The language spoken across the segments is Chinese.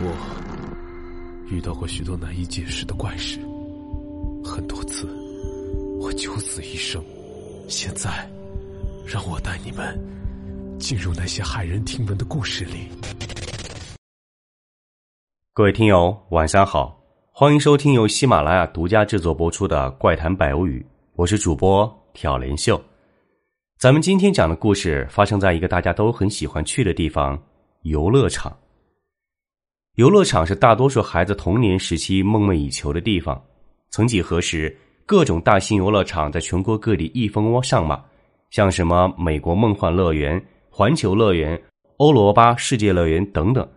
我遇到过许多难以解释的怪事，很多次我九死一生。现在，让我带你们进入那些骇人听闻的故事里。各位听友，晚上好，欢迎收听由喜马拉雅独家制作播出的《怪谈百物语》，我是主播挑帘秀。咱们今天讲的故事发生在一个大家都很喜欢去的地方——游乐场。游乐场是大多数孩子童年时期梦寐以求的地方。曾几何时，各种大型游乐场在全国各地一蜂窝上马，像什么美国梦幻乐园、环球乐园、欧罗巴世界乐园等等。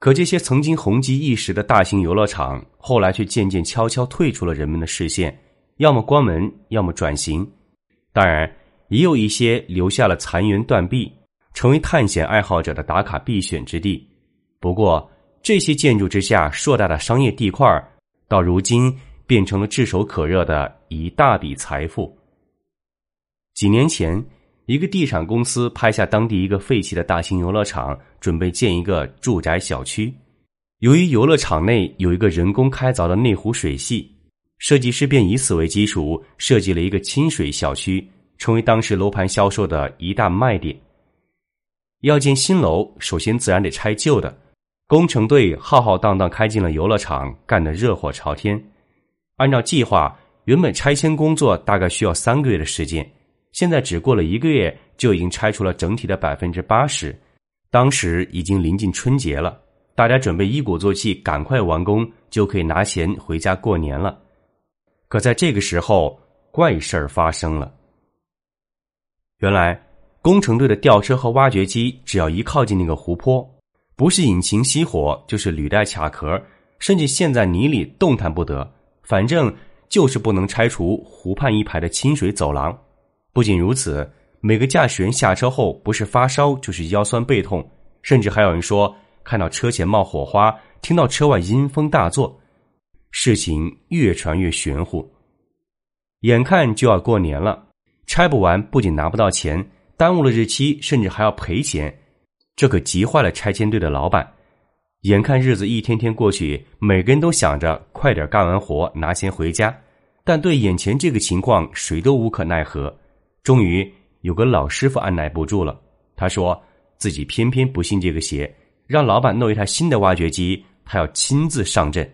可这些曾经红极一时的大型游乐场，后来却渐渐悄悄退出了人们的视线，要么关门，要么转型。当然，也有一些留下了残垣断壁，成为探险爱好者的打卡必选之地。不过，这些建筑之下硕大的商业地块，到如今变成了炙手可热的一大笔财富。几年前，一个地产公司拍下当地一个废弃的大型游乐场，准备建一个住宅小区。由于游乐场内有一个人工开凿的内湖水系，设计师便以此为基础，设计了一个亲水小区，成为当时楼盘销售的一大卖点。要建新楼，首先自然得拆旧的。工程队浩浩荡荡开进了游乐场，干得热火朝天。按照计划，原本拆迁工作大概需要三个月的时间，现在只过了一个月，就已经拆除了整体的百分之八十。当时已经临近春节了，大家准备一鼓作气，赶快完工，就可以拿钱回家过年了。可在这个时候，怪事儿发生了。原来，工程队的吊车和挖掘机只要一靠近那个湖泊。不是引擎熄火，就是履带卡壳，甚至陷在泥里动弹不得。反正就是不能拆除湖畔一排的清水走廊。不仅如此，每个驾驶员下车后不是发烧就是腰酸背痛，甚至还有人说看到车前冒火花，听到车外阴风大作。事情越传越玄乎。眼看就要过年了，拆不完不仅拿不到钱，耽误了日期，甚至还要赔钱。这可急坏了拆迁队的老板，眼看日子一天天过去，每个人都想着快点干完活拿钱回家，但对眼前这个情况，谁都无可奈何。终于有个老师傅按耐不住了，他说自己偏偏不信这个邪，让老板弄一台新的挖掘机，他要亲自上阵。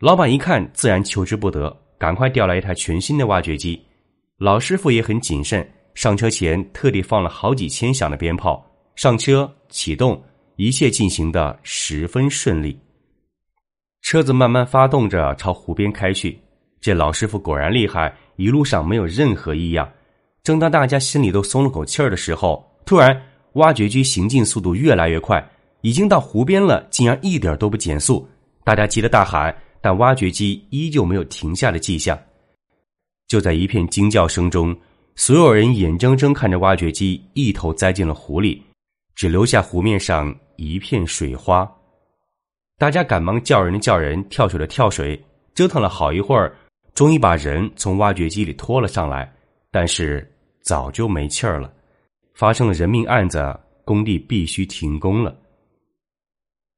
老板一看，自然求之不得，赶快调来一台全新的挖掘机。老师傅也很谨慎，上车前特地放了好几千响的鞭炮。上车启动，一切进行的十分顺利。车子慢慢发动着朝湖边开去。这老师傅果然厉害，一路上没有任何异样。正当大家心里都松了口气儿的时候，突然挖掘机行进速度越来越快，已经到湖边了，竟然一点都不减速。大家急得大喊，但挖掘机依旧没有停下的迹象。就在一片惊叫声中，所有人眼睁睁看着挖掘机一头栽进了湖里。只留下湖面上一片水花，大家赶忙叫人叫人，跳水的跳水，折腾了好一会儿，终于把人从挖掘机里拖了上来，但是早就没气儿了，发生了人命案子，工地必须停工了。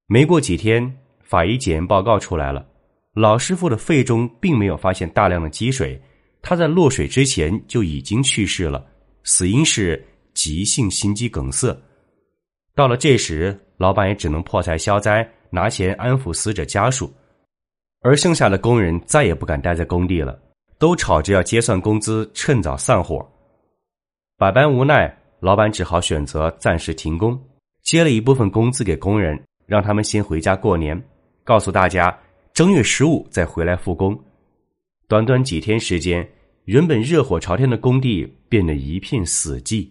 没过几天，法医检验报告出来了，老师傅的肺中并没有发现大量的积水，他在落水之前就已经去世了，死因是急性心肌梗塞。到了这时，老板也只能破财消灾，拿钱安抚死者家属，而剩下的工人再也不敢待在工地了，都吵着要结算工资，趁早散伙。百般无奈，老板只好选择暂时停工，接了一部分工资给工人，让他们先回家过年，告诉大家正月十五再回来复工。短短几天时间，原本热火朝天的工地变得一片死寂。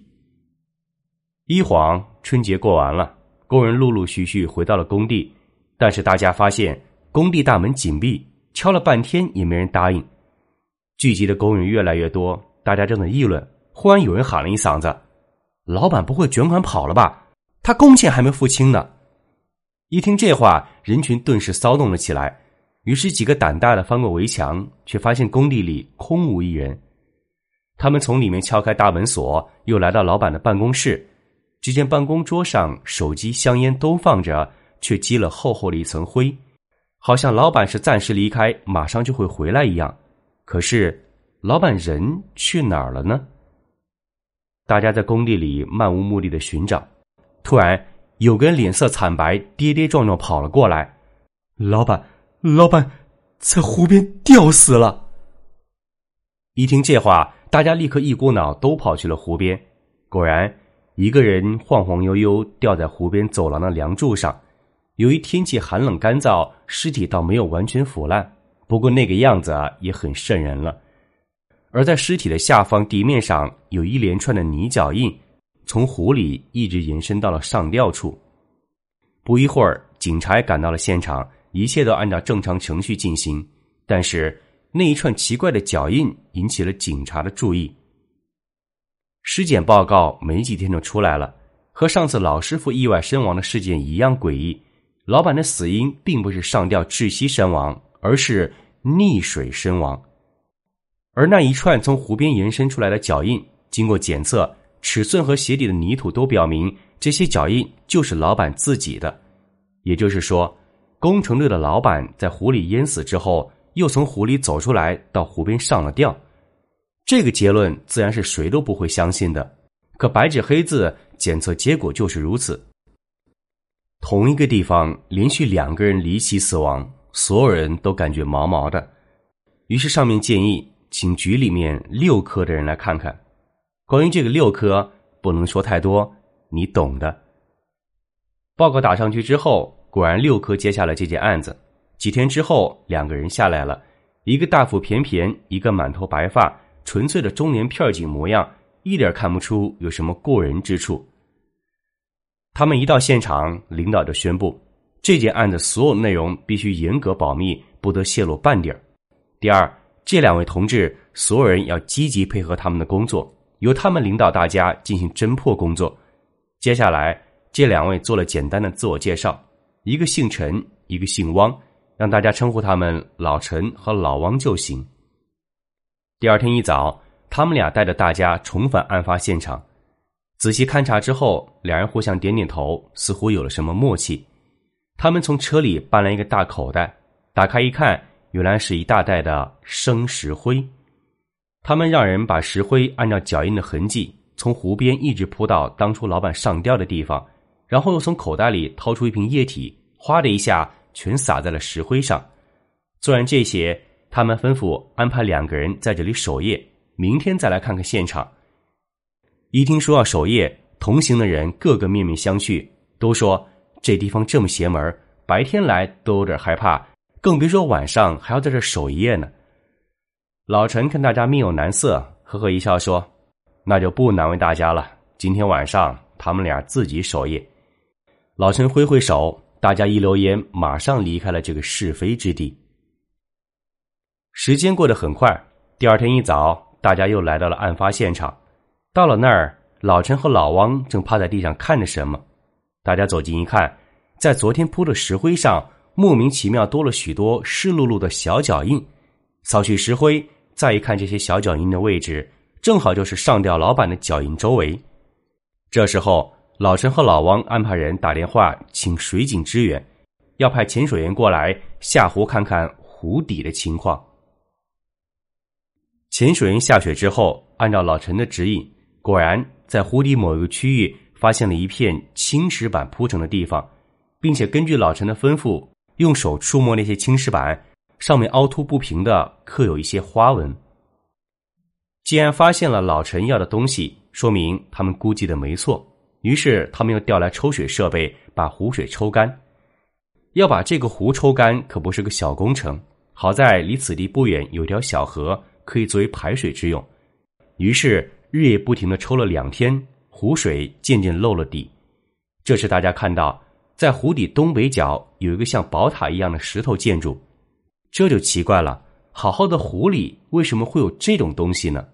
一晃春节过完了，工人陆陆续续回到了工地，但是大家发现工地大门紧闭，敲了半天也没人答应。聚集的工人越来越多，大家正在议论，忽然有人喊了一嗓子：“老板不会卷款跑了吧？他工钱还没付清呢！”一听这话，人群顿时骚动了起来。于是几个胆大的翻过围墙，却发现工地里空无一人。他们从里面敲开大门锁，又来到老板的办公室。只见办公桌上手机、香烟都放着，却积了厚厚的一层灰，好像老板是暂时离开，马上就会回来一样。可是，老板人去哪儿了呢？大家在工地里漫无目的的寻找，突然有个人脸色惨白，跌跌撞撞跑了过来。老板，老板，在湖边吊死了！一听这话，大家立刻一股脑都跑去了湖边。果然，一个人晃晃悠悠吊在湖边走廊的梁柱上。由于天气寒冷干燥，尸体倒没有完全腐烂，不过那个样子啊也很瘆人了。而在尸体的下方地面上有一连串的泥脚印，从湖里一直延伸到了上吊处。不一会儿，警察也赶到了现场，一切都按照正常程序进行。但是那一串奇怪的脚印引起了警察的注意。尸检报告没几天就出来了，和上次老师傅意外身亡的事件一样诡异。老板的死因并不是上吊窒息身亡，而是溺水身亡。而那一串从湖边延伸出来的脚印，经过检测，尺寸和鞋底的泥土都表明，这些脚印就是老板自己的。也就是说，工程队的老板在湖里淹死之后，又从湖里走出来，到湖边上了吊。这个结论自然是谁都不会相信的。可白纸黑字，检测结果就是如此。同一个地方连续两个人离奇死亡，所有人都感觉毛毛的。于是上面建议。请局里面六科的人来看看。关于这个六科，不能说太多，你懂的。报告打上去之后，果然六科接下了这件案子。几天之后，两个人下来了，一个大腹便便，一个满头白发，纯粹的中年片警模样，一点看不出有什么过人之处。他们一到现场，领导就宣布，这件案子所有内容必须严格保密，不得泄露半点儿第二。这两位同志，所有人要积极配合他们的工作，由他们领导大家进行侦破工作。接下来，这两位做了简单的自我介绍，一个姓陈，一个姓汪，让大家称呼他们老陈和老汪就行。第二天一早，他们俩带着大家重返案发现场，仔细勘察之后，两人互相点点头，似乎有了什么默契。他们从车里搬来一个大口袋，打开一看。原来是一大袋的生石灰，他们让人把石灰按照脚印的痕迹从湖边一直铺到当初老板上吊的地方，然后又从口袋里掏出一瓶液体，哗的一下全洒在了石灰上。做完这些，他们吩咐安排两个人在这里守夜，明天再来看看现场。一听说要守夜，同行的人个个面面相觑，都说这地方这么邪门，白天来都有点害怕。更别说晚上还要在这守一夜呢。老陈看大家面有难色，呵呵一笑说：“那就不难为大家了。今天晚上他们俩自己守夜。”老陈挥挥手，大家一溜烟，马上离开了这个是非之地。时间过得很快，第二天一早，大家又来到了案发现场。到了那儿，老陈和老汪正趴在地上看着什么。大家走近一看，在昨天铺的石灰上。莫名其妙多了许多湿漉漉的小脚印，扫去石灰，再一看这些小脚印的位置，正好就是上吊老板的脚印周围。这时候，老陈和老王安排人打电话请水警支援，要派潜水员过来下湖看看湖底的情况。潜水员下水之后，按照老陈的指引，果然在湖底某一个区域发现了一片青石板铺成的地方，并且根据老陈的吩咐。用手触摸那些青石板，上面凹凸不平的，刻有一些花纹。既然发现了老陈要的东西，说明他们估计的没错。于是他们又调来抽水设备，把湖水抽干。要把这个湖抽干可不是个小工程。好在离此地不远有条小河，可以作为排水之用。于是日夜不停的抽了两天，湖水渐渐漏了底。这时大家看到。在湖底东北角有一个像宝塔一样的石头建筑，这就奇怪了。好好的湖里为什么会有这种东西呢？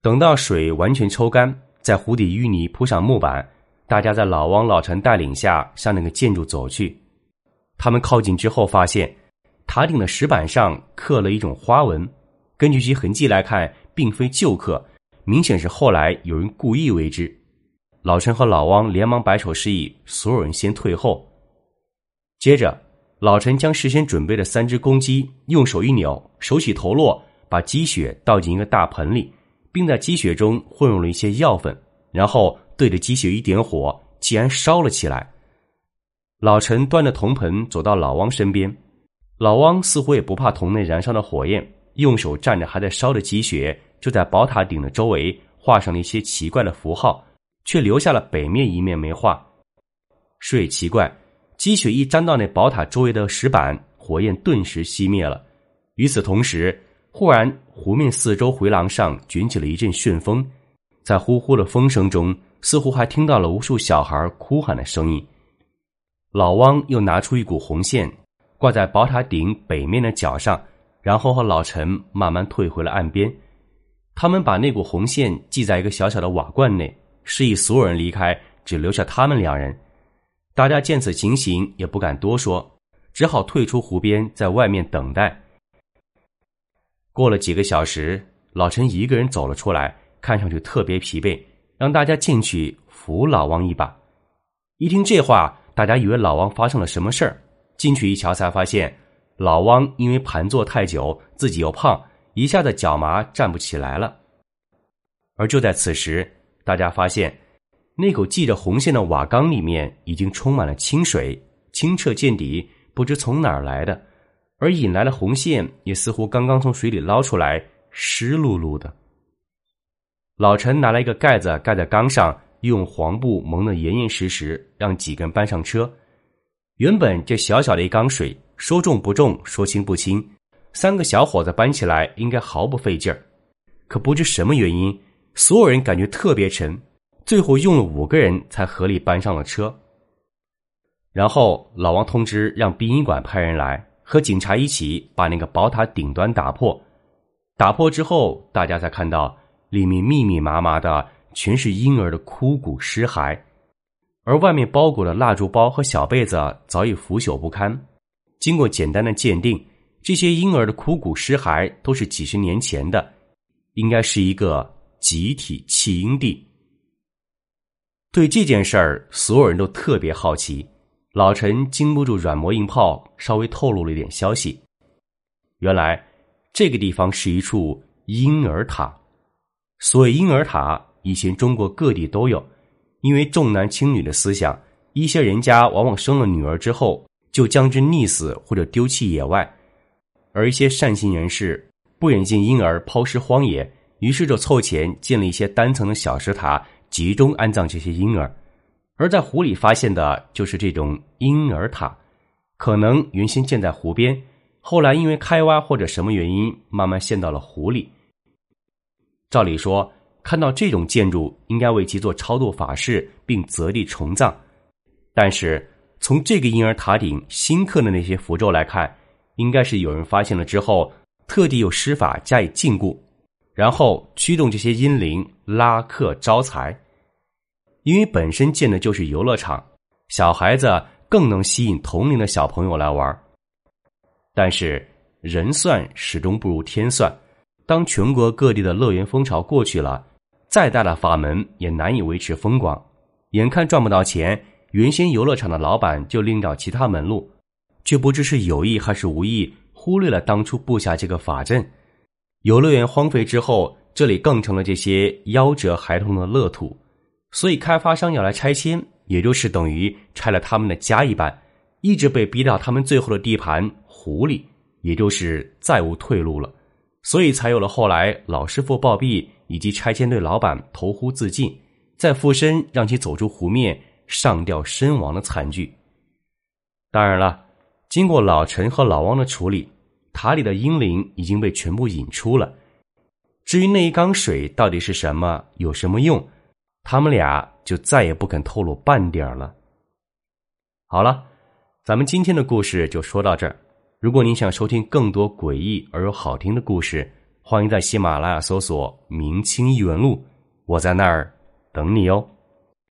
等到水完全抽干，在湖底淤泥铺上木板，大家在老汪、老陈带领下向那个建筑走去。他们靠近之后，发现塔顶的石板上刻了一种花纹。根据其痕迹来看，并非旧客，明显是后来有人故意为之。老陈和老汪连忙摆手示意，所有人先退后。接着，老陈将事先准备的三只公鸡用手一扭，手起头落，把鸡血倒进一个大盆里，并在鸡血中混入了一些药粉，然后对着鸡血一点火，竟然烧了起来。老陈端着铜盆走到老汪身边，老汪似乎也不怕桶内燃烧的火焰，用手蘸着还在烧的积雪，就在宝塔顶的周围画上了一些奇怪的符号，却留下了北面一面没画。说奇怪，积雪一沾到那宝塔周围的石板，火焰顿时熄灭了。与此同时，忽然湖面四周回廊上卷起了一阵旋风，在呼呼的风声中，似乎还听到了无数小孩哭喊的声音。老汪又拿出一股红线，挂在宝塔顶北面的角上，然后和老陈慢慢退回了岸边。他们把那股红线系在一个小小的瓦罐内，示意所有人离开，只留下他们两人。大家见此情形，也不敢多说，只好退出湖边，在外面等待。过了几个小时，老陈一个人走了出来，看上去特别疲惫，让大家进去扶老王一把。一听这话，大家以为老王发生了什么事儿，进去一瞧，才发现老汪因为盘坐太久，自己又胖，一下子脚麻，站不起来了。而就在此时，大家发现。那口系着红线的瓦缸里面已经充满了清水，清澈见底，不知从哪儿来的。而引来的红线也似乎刚刚从水里捞出来，湿漉漉的。老陈拿了一个盖子盖在缸上，用黄布蒙得严严实实，让几个人搬上车。原本这小小的一缸水，说重不重，说轻不轻，三个小伙子搬起来应该毫不费劲儿。可不知什么原因，所有人感觉特别沉。最后用了五个人才合力搬上了车。然后老王通知让殡仪馆派人来，和警察一起把那个宝塔顶端打破。打破之后，大家才看到里面密密麻麻的全是婴儿的枯骨尸骸，而外面包裹的蜡烛包和小被子早已腐朽不堪。经过简单的鉴定，这些婴儿的枯骨尸骸都是几十年前的，应该是一个集体弃婴地。对这件事儿，所有人都特别好奇。老陈经不住软磨硬泡，稍微透露了一点消息。原来，这个地方是一处婴儿塔。所谓婴儿塔，以前中国各地都有。因为重男轻女的思想，一些人家往往生了女儿之后，就将之溺死或者丢弃野外。而一些善心人士不忍见婴儿抛尸荒野，于是就凑钱建了一些单层的小石塔。集中安葬这些婴儿，而在湖里发现的就是这种婴儿塔，可能原先建在湖边，后来因为开挖或者什么原因，慢慢陷到了湖里。照理说，看到这种建筑，应该为其做超度法事，并择地重葬。但是从这个婴儿塔顶新刻的那些符咒来看，应该是有人发现了之后，特地用施法加以禁锢，然后驱动这些阴灵拉客招财。因为本身建的就是游乐场，小孩子更能吸引同龄的小朋友来玩。但是人算始终不如天算，当全国各地的乐园风潮过去了，再大的法门也难以维持风光。眼看赚不到钱，原先游乐场的老板就另找其他门路，却不知是有意还是无意，忽略了当初布下这个法阵。游乐园荒废之后，这里更成了这些夭折孩童的乐土。所以，开发商要来拆迁，也就是等于拆了他们的家一般，一直被逼到他们最后的地盘湖里，也就是再无退路了。所以才有了后来老师傅暴毙，以及拆迁队老板投湖自尽，再附身让其走出湖面，上吊身亡的惨剧。当然了，经过老陈和老汪的处理，塔里的婴灵已经被全部引出了。至于那一缸水到底是什么，有什么用？他们俩就再也不肯透露半点了。好了，咱们今天的故事就说到这儿。如果您想收听更多诡异而又好听的故事，欢迎在喜马拉雅搜索“明清异闻录”，我在那儿等你哦。